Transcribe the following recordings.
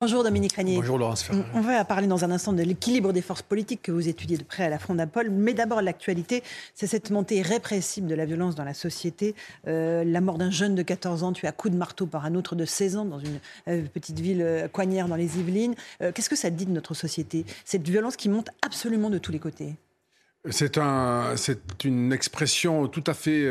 Bonjour Dominique Régnier. Bonjour Laurence Ferrari. On va parler dans un instant de l'équilibre des forces politiques que vous étudiez de près à la Fondapol. Mais d'abord, l'actualité, c'est cette montée répressive de la violence dans la société. Euh, la mort d'un jeune de 14 ans tué à coups de marteau par un autre de 16 ans dans une euh, petite ville euh, dans les Yvelines. Euh, Qu'est-ce que ça dit de notre société Cette violence qui monte absolument de tous les côtés? C'est un, une expression tout à fait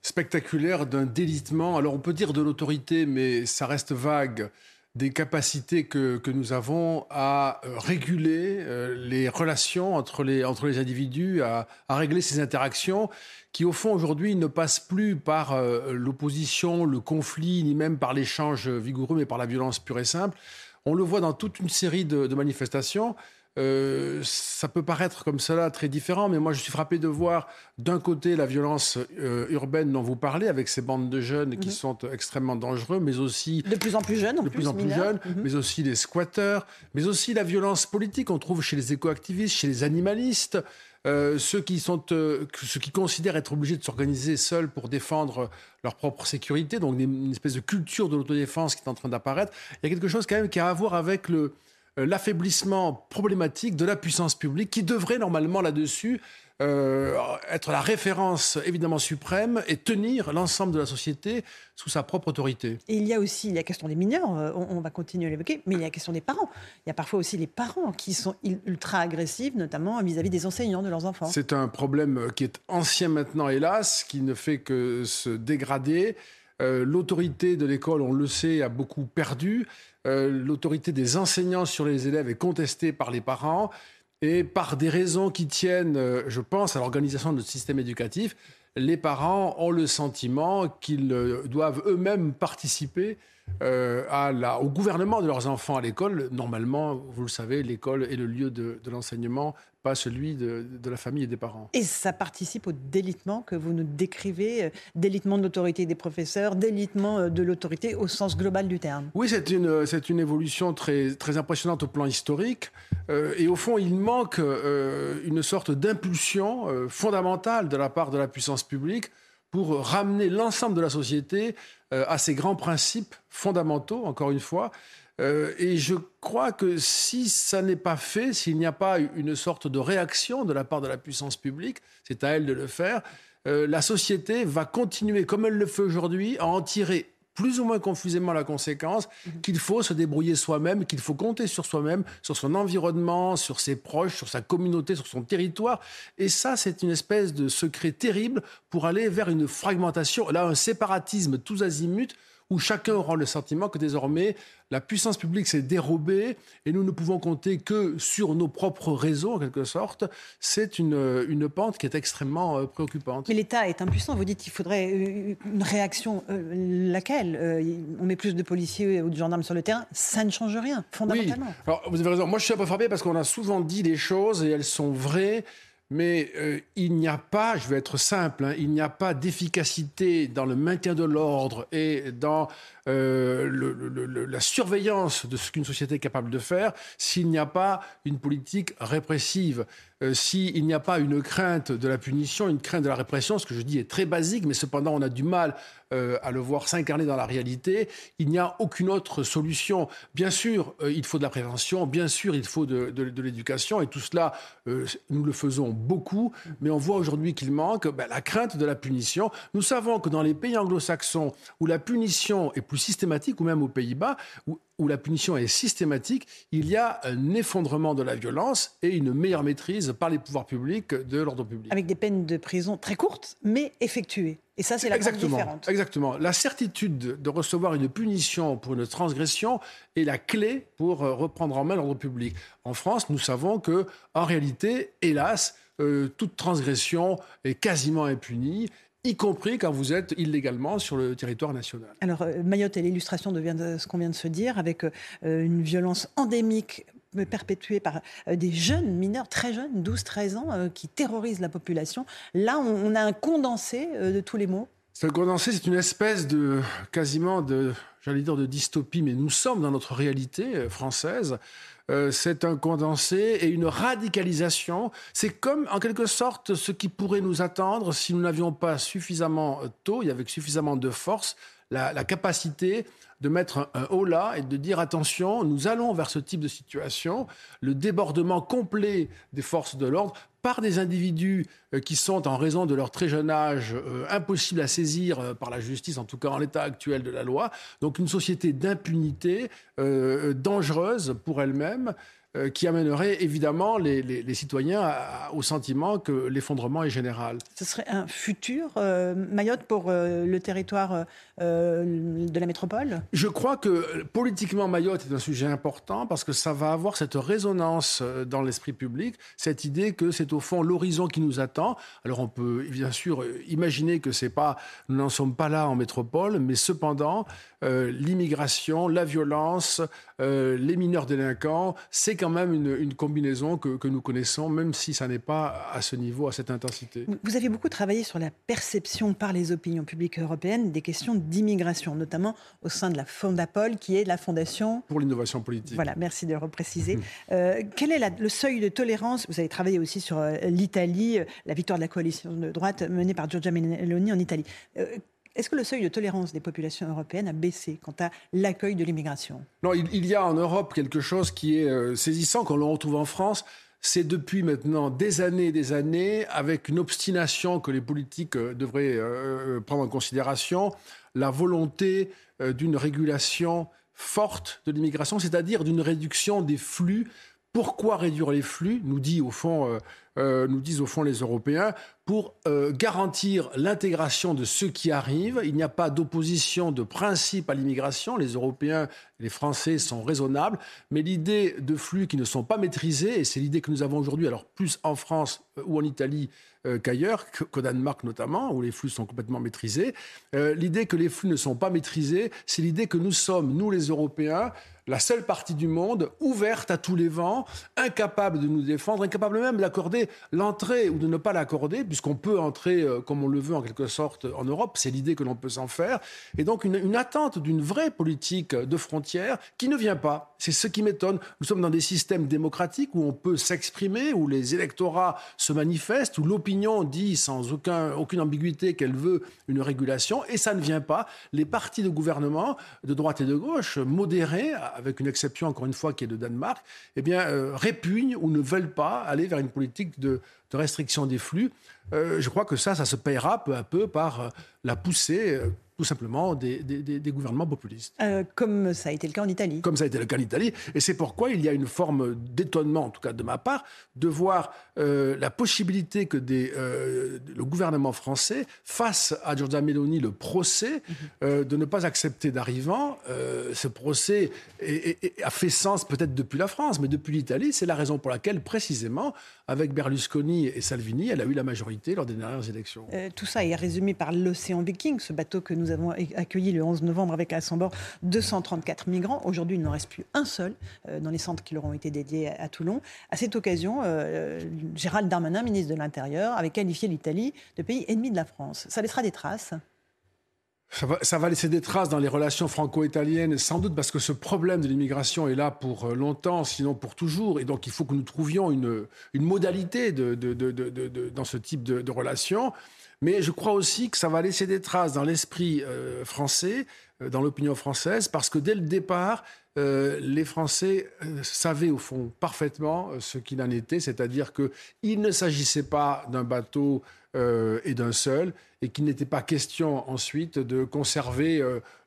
spectaculaire d'un délitement. Alors on peut dire de l'autorité, mais ça reste vague des capacités que, que nous avons à euh, réguler euh, les relations entre les, entre les individus, à, régler ces interactions qui, au fond, aujourd'hui, ne passent plus par euh, l'opposition, le conflit, ni même par l'échange vigoureux, mais par la violence pure et simple. On le voit dans toute une série de manifestations. Euh, ça peut paraître comme cela très différent, mais moi je suis frappé de voir d'un côté la violence euh, urbaine dont vous parlez, avec ces bandes de jeunes qui sont extrêmement dangereux, mais aussi De plus en plus jeunes, en de plus, plus en plus mineurs. jeunes, Mhm. mais aussi les squatteurs, mais aussi la violence politique. On trouve chez les écoactivistes, chez les animalistes, euh, ceux, qui sont, euh, ceux qui considèrent être obligés de s'organiser seuls pour défendre leur propre sécurité, donc une espèce de culture de l'autodéfense qui est en train d'apparaître. Il y a quelque chose quand même qui a à voir avec le, l'affaiblissement problématique de la puissance publique qui devrait normalement là-dessus euh, être la référence évidemment suprême et tenir l'ensemble de la société sous sa propre autorité. Et il y a aussi la question des mineurs, euh, on, on va continuer à l'évoquer, mais il y a la question des parents. Il y a parfois aussi les parents qui sont ultra agressifs, notamment vis-à-vis des enseignants de leurs enfants. C'est un problème qui est ancien maintenant, hélas, qui ne fait que se dégrader. Euh, L'autorité de l'école, on le sait, a beaucoup perdu. Euh, L'autorité des enseignants sur les élèves est contestée par les parents. Et par des raisons qui tiennent, euh, je pense, à l'organisation de notre système éducatif, les parents ont le sentiment qu'ils doivent eux-mêmes participer euh, à la, au gouvernement de leurs enfants à l'école. Normalement, vous le savez, l'école est le lieu de, de l'enseignement, pas celui de, de la famille et des parents. Et ça participe au délitement que vous nous décrivez, euh, délitement de l'autorité des professeurs, délitement euh, de l'autorité au sens global du terme. Oui, c'est une, c'est une évolution très, très impressionnante au plan historique. Euh, et au fond, il manque une sorte d'impulsion fondamentale de la part de la puissance publique pour ramener l'ensemble de la société euh, à ces grands principes fondamentaux, encore une fois. Euh, et je crois que si ça n'est pas fait, s'il n'y a pas une sorte de réaction de la part de la puissance publique, c'est à elle de le faire, euh, la société va continuer, comme elle le fait aujourd'hui, à en tirer plus ou moins confusément la conséquence qu'il faut se débrouiller soi-même, qu'il faut compter sur soi-même, sur son environnement, sur ses proches, sur sa communauté, sur son territoire. Et ça, c'est une espèce de secret terrible pour aller vers une fragmentation, là, un séparatisme tous azimuts où chacun aura le sentiment que désormais la puissance publique s'est dérobée et nous ne pouvons compter que sur nos propres réseaux, en quelque sorte. C'est une, une pente qui est extrêmement euh, préoccupante. Mais l'État est impuissant. Vous dites qu'il faudrait euh, une réaction. Euh, laquelle Euh, On met plus de policiers ou de gendarmes sur le terrain. Ça ne change rien, fondamentalement. Oui. Alors, vous avez raison. Moi, je suis un peu frappé parce qu'on a souvent dit des choses et elles sont vraies. Mais euh, il n'y a pas, je vais être simple, hein, il n'y a pas d'efficacité dans le maintien de l'ordre et dans euh, la surveillance de ce qu'une société est capable de faire s'il n'y a pas une politique répressive, euh, s'il n'y a pas une crainte de la punition, une crainte de la répression. Ce que je dis est très basique, mais cependant on a du mal euh, à le voir s'incarner dans la réalité. Il n'y a aucune autre solution. Bien sûr, euh, il faut de la prévention, bien sûr, il faut de, l'éducation, et tout cela, nous le faisons beaucoup, mais on voit aujourd'hui qu'il manque ben, la crainte de la punition. Nous savons que dans les pays anglo-saxons, où la punition est plus systématique, ou même aux Pays-Bas, où, où la punition est systématique, il y a un effondrement de la violence et une meilleure maîtrise par les pouvoirs publics de l'ordre public. Avec des peines de prison très courtes, mais effectuées. Et ça, c'est la grande Exactement, différence. exactement. La certitude de recevoir une punition pour une transgression est la clé pour euh, reprendre en main l'ordre public. En France, nous savons que, en réalité, hélas, euh, toute transgression est quasiment impunie. Y compris quand vous êtes illégalement sur le territoire national. Alors Mayotte est l'illustration de ce qu'on vient de se dire, avec une violence endémique perpétuée par des jeunes mineurs, très jeunes, 12-13 ans, qui terrorisent la population. Là, on a un condensé de tous les mots. C'est un condensé, c'est une espèce de quasiment de, j'allais dire de dystopie, mais nous sommes dans notre réalité française. Euh, c'est un condensé et une radicalisation. C'est comme, en quelque sorte, ce qui pourrait nous attendre si nous n'avions pas suffisamment tôt et avec suffisamment de force la, capacité de mettre un, haut là et de dire attention, nous allons vers ce type de situation. Le débordement complet des forces de l'ordre par des individus euh, qui sont, en raison de leur très jeune âge, euh, impossibles à saisir par la justice, en tout cas en l'état actuel de la loi. Donc une société d'impunité dangereuse pour elle-même. Euh, qui amènerait évidemment les, citoyens au sentiment que l'effondrement est général. Ce serait un futur euh, Mayotte pour euh, le territoire de la métropole? Je crois que politiquement Mayotte est un sujet important parce que ça va avoir cette résonance dans l'esprit public, cette idée que c'est au fond l'horizon qui nous attend. Alors on peut bien sûr imaginer que c'est pas, nous n'en sommes pas là en métropole, mais cependant l'immigration, la violence, les mineurs délinquants, c'est quand même une, combinaison que, nous connaissons, même si ça n'est pas à ce niveau, à cette intensité. Vous avez beaucoup travaillé sur la perception par les opinions publiques européennes des questions d'immigration, notamment au sein de la Fondapol, qui est la fondation... Pour l'innovation politique. Voilà, merci de le repréciser. Euh, quel est le seuil de tolérance? Vous avez travaillé aussi sur euh, l'Italie, euh, la victoire de la coalition de droite menée par Giorgia Meloni en Italie. Est-ce que le seuil de tolérance des populations européennes a baissé quant à l'accueil de l'immigration? Non, il, y a en Europe quelque chose qui est euh, saisissant, qu'on le retrouve en France. C'est depuis maintenant des années et des années, avec une obstination que les politiques euh, devraient euh, prendre en considération, la volonté d'une régulation forte de l'immigration, c'est-à-dire d'une réduction des flux. Pourquoi réduire les flux nous, dit au fond, nous disent au fond les Européens pour euh, garantir l'intégration de ceux qui arrivent? Il n'y a pas d'opposition de principe à l'immigration. Les Européens, les Français sont raisonnables, mais l'idée de flux qui ne sont pas maîtrisés, et c'est l'idée que nous avons aujourd'hui, alors plus en France euh, ou en Italie euh, qu'ailleurs, qu'au Danemark notamment, où les flux sont complètement maîtrisés, l'idée que les flux ne sont pas maîtrisés, c'est l'idée que nous sommes, nous les Européens, la seule partie du monde ouverte à tous les vents, incapable de nous défendre, incapable même d'accorder l'entrée ou de ne pas l'accorder, puisqu'on peut entrer euh, comme on le veut en quelque sorte en Europe, c'est l'idée que l'on peut s'en faire, et donc une, attente d'une vraie politique de frontières qui ne vient pas. C'est ce qui m'étonne. Nous sommes dans des systèmes démocratiques où on peut s'exprimer, où les électorats se manifestent, où l'opinion dit sans aucun, aucune ambiguïté qu'elle veut une régulation, et ça ne vient pas. Les partis de gouvernement, de droite et de gauche, modérés, avec une exception encore une fois qui est de Danemark, eh bien, euh, répugnent ou ne veulent pas aller vers une politique de restriction des flux. Euh, je crois que ça, ça se payera peu à peu par euh, la poussée tout simplement des, gouvernements populistes. Euh, comme ça a été le cas en Italie. Comme ça a été le cas en Italie. Et c'est pourquoi il y a une forme d'étonnement, en tout cas de ma part, de voir euh, la possibilité que des, euh, le gouvernement français fasse à Giorgia Meloni le procès mhm. de ne pas accepter d'arrivants. ce procès a fait sens peut-être depuis la France, mais depuis l'Italie, c'est la raison pour laquelle, précisément, avec Berlusconi et Salvini, elle a eu la majorité lors des dernières élections. tout ça est résumé par l'Océan Viking, ce bateau que nous nous avons accueilli le 11 novembre avec à son bord 234 migrants. Aujourd'hui, il n'en reste plus un seul euh, dans les centres qui leur ont été dédiés à, Toulon. À cette occasion, euh, Gérald Darmanin, ministre de l'Intérieur, avait qualifié l'Italie de pays ennemi de la France. Ça laissera des traces ça va, laisser des traces dans les relations franco-italiennes, sans doute parce que ce problème de l'immigration est là pour euh, longtemps, sinon pour toujours. Et donc il faut que nous trouvions une, modalité dans ce type de, relations. Mais je crois aussi que ça va laisser des traces dans l'esprit euh, français, euh, dans l'opinion française, parce que dès le départ, euh, les Français savaient au fond parfaitement ce qu'il en était, c'est-à-dire qu'il ne s'agissait pas d'un bateau et d'un seul, et qu'il n'était pas question ensuite de conserver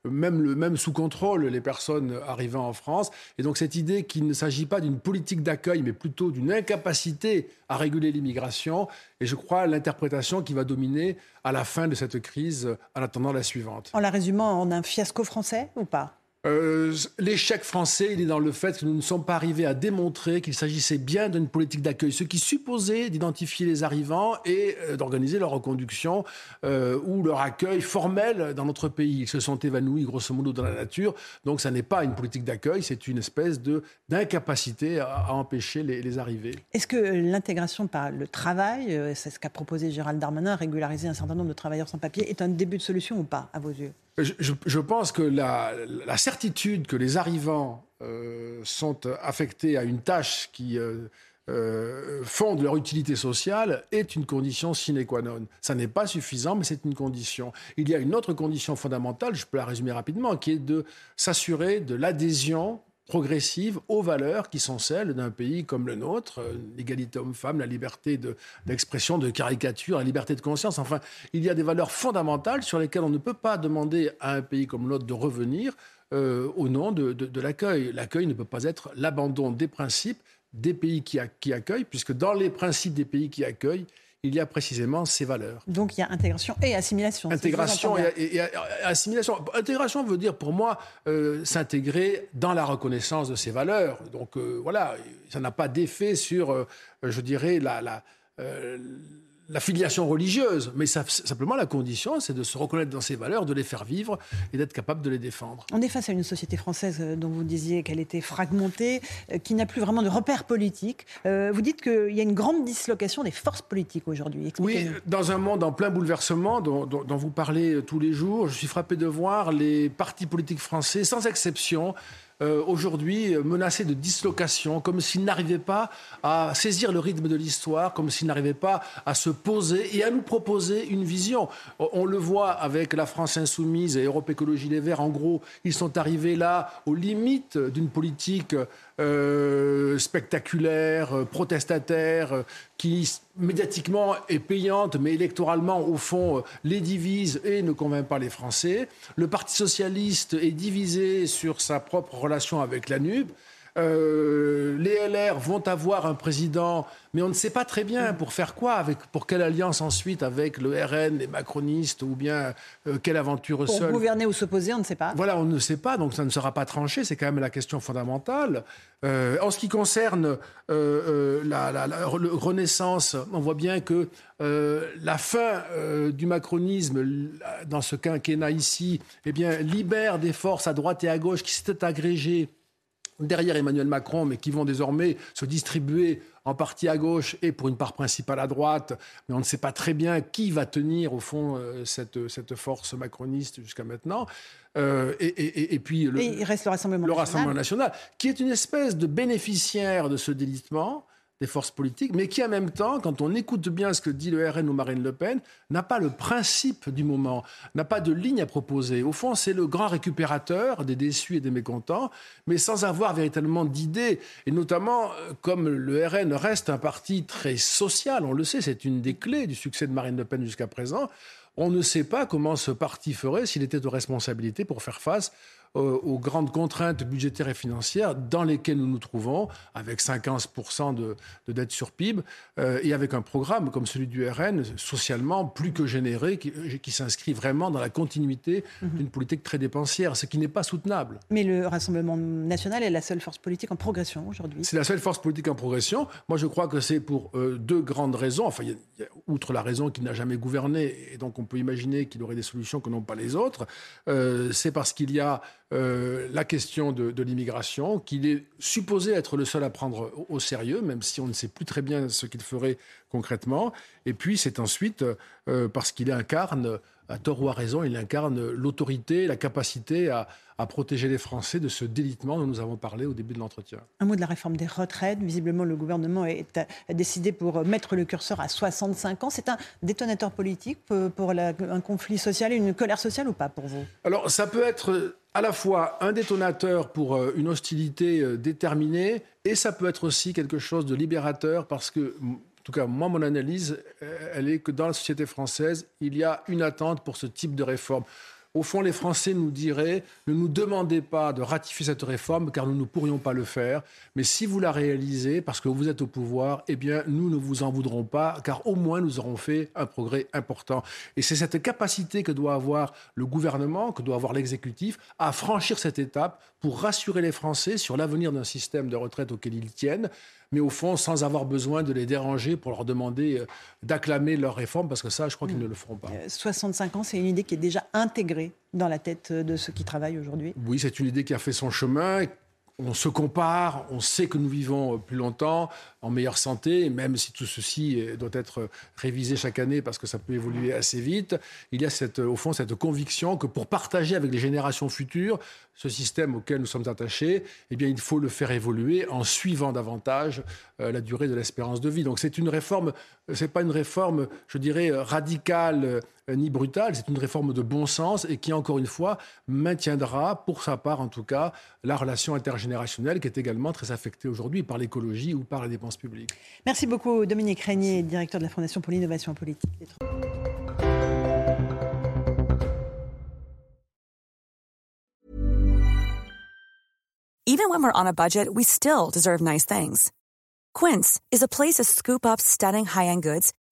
même, le, même sous contrôle les personnes arrivant en France. Et donc cette idée qu'il ne s'agit pas d'une politique d'accueil, mais plutôt d'une incapacité à réguler l'immigration, et je crois l'interprétation qui va dominer à la fin de cette crise en attendant la suivante. En la résumant en un fiasco français ou pas? Euh, l'échec français, il est dans le fait que nous ne sommes pas arrivés à démontrer qu'il s'agissait bien d'une politique d'accueil, ce qui supposait d'identifier les arrivants et euh, d'organiser leur reconduction euh, ou leur accueil formel dans notre pays. Ils se sont évanouis grosso modo dans la nature, donc ça n'est pas une politique d'accueil, c'est une espèce d'incapacité à, empêcher les, les arrivées. Est-ce que l'intégration par le travail, c'est ce qu'a proposé Gérald Darmanin, régulariser un certain nombre de travailleurs sans papier, est un début de solution ou pas à vos yeux? Je, pense que la, certitude que les arrivants euh, sont affectés à une tâche qui euh, euh, fonde leur utilité sociale est une condition sine qua non. Ça n'est pas suffisant, mais c'est une condition. Il y a une autre condition fondamentale, je peux la résumer rapidement, qui est de s'assurer de l'adhésion progressive aux valeurs qui sont celles d'un pays comme le nôtre, euh, l'égalité homme-femme, la liberté d'expression, de, caricature, la liberté de conscience. Enfin, il y a des valeurs fondamentales sur lesquelles on ne peut pas demander à un pays comme l'autre de revenir euh, au nom de, l'accueil. L'accueil ne peut pas être l'abandon des principes des pays qui accueillent, puisque dans les principes des pays qui accueillent, il y a précisément ces valeurs. Donc il y a intégration et assimilation. Intégration et, assimilation. Intégration veut dire pour moi euh, s'intégrer dans la reconnaissance de ces valeurs. Donc euh, voilà, ça n'a pas d'effet sur, euh, je dirais, la, la la filiation religieuse, mais simplement la condition, c'est de se reconnaître dans ses valeurs, de les faire vivre et d'être capable de les défendre. On est face à une société française euh, dont vous disiez qu'elle était fragmentée, euh, qui n'a plus vraiment de repères politiques. Euh, vous dites qu'il y a une grande dislocation des forces politiques aujourd'hui. Oui, dans un monde en plein bouleversement dont, dont, vous parlez tous les jours, je suis frappé de voir les partis politiques français, sans exception, euh, aujourd'hui euh, menacés de dislocation, comme s'ils n'arrivaient pas à saisir le rythme de l'histoire, comme s'ils n'arrivaient pas à se poser et à nous proposer une vision. On le voit avec la France insoumise et Europe Écologie Les Verts. En gros, ils sont arrivés là aux limites d'une politique euh, spectaculaire, euh, protestataire, euh, qui médiatiquement est payante, mais électoralement, au fond, les divise et ne convainc pas les Français. Le Parti socialiste est divisé sur sa propre relation avec la NUB. les LR vont avoir un président mais on ne sait pas très bien pour faire quoi, avec, pour quelle alliance ensuite avec le RN, les macronistes, ou bien euh, quelle aventure pour seule. gouverner ou s'opposer, on ne sait pas. Voilà, on ne sait pas, donc ça ne sera pas tranché, c'est quand même la question fondamentale. Euh, en ce qui concerne euh, la, renaissance, on voit bien que la fin du macronisme dans ce quinquennat ici, eh bien, libère des forces à droite et à gauche qui s'étaient agrégées derrière Emmanuel Macron, mais qui vont désormais se distribuer en partie à gauche et pour une part principale à droite, mais on ne sait pas très bien qui va tenir au fond euh, cette, cette force macroniste jusqu'à maintenant. Euh, et, puis le, il reste le Rassemblement, le Rassemblement national, qui est une espèce de bénéficiaire de ce délitement des forces politiques, mais qui en même temps, quand on écoute bien ce que dit le RN ou Marine Le Pen, n'a pas le principe du moment, n'a pas de ligne à proposer. Au fond, c'est le grand récupérateur des déçus et des mécontents, mais sans avoir véritablement d'idées. Et notamment, euh, comme le RN reste un parti très social, on le sait, c'est une des clés du succès de Marine Le Pen jusqu'à présent, on ne sait pas comment ce parti ferait s'il était aux responsabilités pour faire face aux grandes contraintes budgétaires et financières dans lesquelles nous nous trouvons, avec 50% de, de dette sur PIB, euh, et avec un programme comme celui du RN, socialement plus que généré, qui, qui s'inscrit vraiment dans la continuité mhm. d'une politique très dépensière, ce qui n'est pas soutenable. Mais le Rassemblement national est la seule force politique en progression aujourd'hui. C'est la seule force politique en progression. Moi, je crois que c'est pour euh, deux grandes raisons. Enfin, outre la raison qu'il n'a jamais gouverné, et donc on peut imaginer qu'il aurait des solutions que n'ont pas les autres, c'est parce qu'il y a euh, la question de, l'immigration, qu'il est supposé être le seul à prendre au, sérieux, même si on ne sait plus très bien ce qu'il ferait concrètement. Et puis c'est ensuite euh, parce qu'il incarne, à tort ou à raison, il incarne l'autorité, la capacité à, protéger les Français de ce délitement dont nous avons parlé au début de l'entretien. Un mot de la réforme des retraites. Visiblement, le gouvernement est, a décidé pour mettre le curseur à 65 ans. C'est un détonateur politique pour, un conflit social et une colère sociale ou pas pour vous? Alors, ça peut être à la fois un détonateur pour euh, une hostilité euh, déterminée et ça peut être aussi quelque chose de libérateur parce que, en tout cas, moi, mon analyse, euh, elle est que dans la société française, il y a une attente pour ce type de réforme. Au fond, les Français nous diraient ne nous demandez pas de ratifier cette réforme car nous ne pourrions pas le faire. Mais si vous la réalisez parce que vous êtes au pouvoir, eh bien, nous ne vous en voudrons pas car au moins nous aurons fait un progrès important. Et c'est cette capacité que doit avoir le gouvernement, que doit avoir l'exécutif à franchir cette étape pour rassurer les Français sur l'avenir d'un système de retraite auquel ils tiennent mais au fond, sans avoir besoin de les déranger pour leur demander euh, d'acclamer leur réforme, parce que ça, je crois qu'ils ne le feront pas. 65 euh, ans, c'est une idée qui est déjà intégrée dans la tête de ceux qui travaillent aujourd'hui Oui, c'est une idée qui a fait son chemin on se compare, on sait que nous vivons plus longtemps, en meilleure santé, même si tout ceci doit être révisé chaque année parce que ça peut évoluer assez vite, il y a au fond cette conviction que pour partager avec les générations futures ce système auquel nous sommes attachés, eh bien, il faut le faire évoluer en suivant davantage euh, la durée de l'espérance de vie. Donc c'est une réforme, c'est pas une réforme, je dirais, radicale euh, ni brutale, c'est une réforme de bon sens et qui, encore une fois, maintiendra, pour sa part en tout cas, la relation intergénérationnelle qui est également très affectée aujourd'hui par l'écologie ou par les dépenses publiques. Merci beaucoup Dominique Régnier, directeur de la Fondation pour l'innovation politique. Even when we're on a budget, we still deserve nice things. Quince is a place to scoop up stunning high-end goods